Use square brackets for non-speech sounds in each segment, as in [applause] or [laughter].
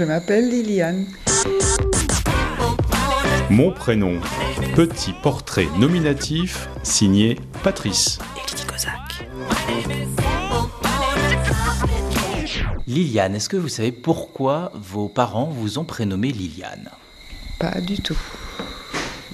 Je m'appelle Liliane. Mon prénom, petit portrait nominatif signé Patrice. Liliane, est-ce que vous savez pourquoi vos parents vous ont prénommé Liliane? Pas du tout.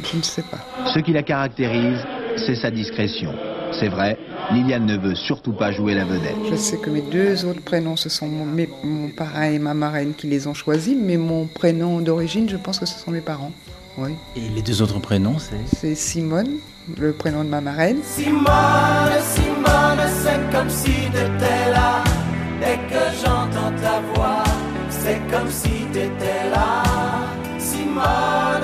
Je ne sais pas. Ce qui la caractérise, c'est sa discrétion. C'est vrai, Liliane ne veut surtout pas jouer la vedette. Je sais que mes deux autres prénoms, ce sont mon, mes- mon parrain et ma marraine qui les ont choisis, mais mon prénom d'origine, je pense que ce sont mes parents. Oui. Et les deux autres prénoms, c'est? C'est Simone, le prénom de ma marraine. Simone, Simone, c'est comme si t'étais là. Dès que j'entends ta voix, c'est comme si t'étais là. Simone, Simone,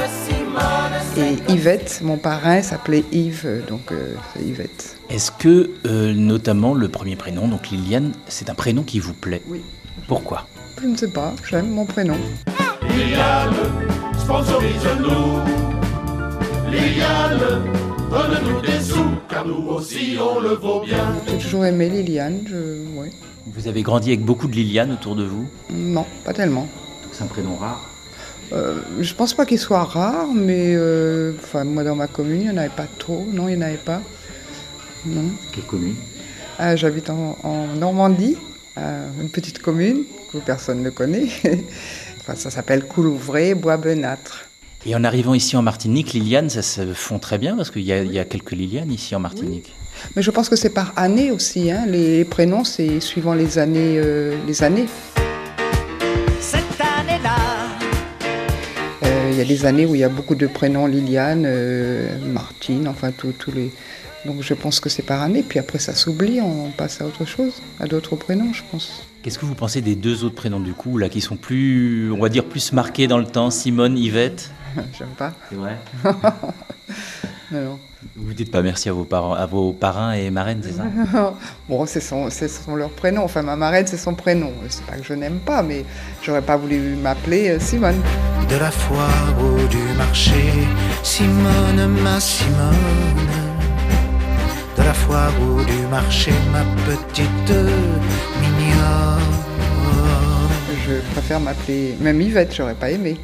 Et Yvette, mon parrain s'appelait Yves, euh, donc euh, c'est Yvette. Est-ce que, euh, notamment, le premier prénom, donc Liliane, c'est un prénom qui vous plaît? Oui. Pourquoi? Je ne sais pas, j'aime mon prénom. Liliane, sponsorise-nous. Liliane, donne-nous des sous, car nous aussi on le vaut bien. J'ai toujours aimé Liliane, je... ouais. Vous avez grandi avec beaucoup de Liliane autour de vous? Non, pas tellement. Donc c'est un prénom rare. Euh, je pense pas qu'il soit rare, mais euh, enfin, moi dans ma commune, il n'y en avait pas trop. Non, il n'y en avait pas. Non. Quelle commune? Ah, J'habite en, en Normandie, une petite commune que personne ne connaît. [laughs] enfin, ça s'appelle Coulouvray, Bois-Benâtre. Et en arrivant ici en Martinique, Liliane, ça se fond très bien parce qu'il y, a- il y a quelques Liliane ici en Martinique. Mais je pense que c'est par année aussi. hein. Les prénoms, c'est suivant les années. euh, les années. Il y a des années où il y a beaucoup de prénoms Liliane, euh, Martine, enfin tous tous les. Donc je pense que c'est par année. Puis après ça s'oublie, on passe à autre chose, à d'autres prénoms, je pense. Qu'est-ce que vous pensez des deux autres prénoms du coup, là, qui sont plus, on va dire, plus marqués dans le temps Simone, Yvette? [laughs] J'aime pas. C'est vrai? [laughs] Vous dites pas merci à vos parents, à vos parrains et marraines, c'est ça? [laughs] Bon, c'est son, c'est son leur prénom. Enfin, ma marraine, c'est son prénom. C'est pas que je n'aime pas, mais j'aurais pas voulu m'appeler euh, Simone. de la foire ou du marché. Simone, ma Simone, de la foire ou du marché, ma petite mignonne. Je préfère m'appeler. Même Yvette, j'aurais pas aimé.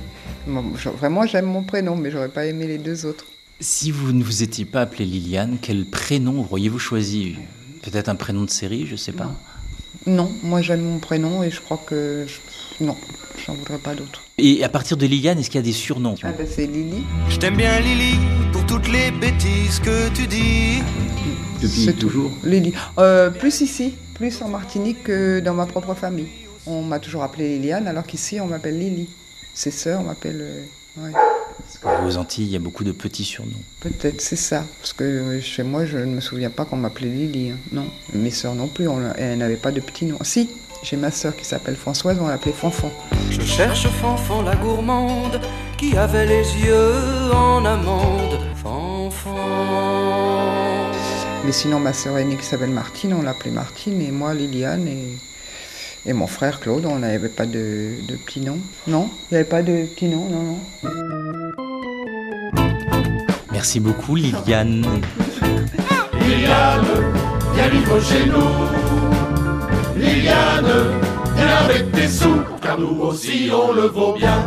Vraiment, j'aime mon prénom, mais j'aurais pas aimé les deux autres. Si vous ne vous étiez pas appelé Liliane, quel prénom auriez-vous choisi? Peut-être un prénom de série, je sais pas. Non, moi j'aime mon prénom et je crois que. je- Non, j'en voudrais pas d'autre. Et à partir de Liliane, est-ce qu'il y a des surnoms? Ah ben, c'est Lily. Je t'aime bien Lily pour toutes les bêtises que tu dis. C'est tout. Lily. Euh, plus ici, plus en Martinique que dans ma propre famille. On m'a toujours appelée Liliane, alors qu'ici on m'appelle Lily. Ses sœurs m'appellent. Ouais. Parce qu'aux Antilles, il y a beaucoup de petits surnoms. Peut-être, c'est ça. Parce que euh, chez moi, je ne me souviens pas qu'on m'appelait Lily. hein. Non. Mes sœurs non plus, on, elles n'avaient pas de petits noms. Si, j'ai ma sœur qui s'appelle Françoise, on l'appelait Fanfan. Je cherche Fanfan la gourmande qui avait les yeux en amande. Fanfan. Mais sinon, ma sœur aînée qui s'appelle Martine, on l'appelait Martine, et moi Liliane, et, et mon frère Claude, on n'avait pas de, de petits noms. Non, il n'y avait pas de petits noms, non, non. Merci beaucoup, Liliane. Liliane, viens vivre chez nous. Liliane, viens avec tes sous, car nous aussi on le vaut bien.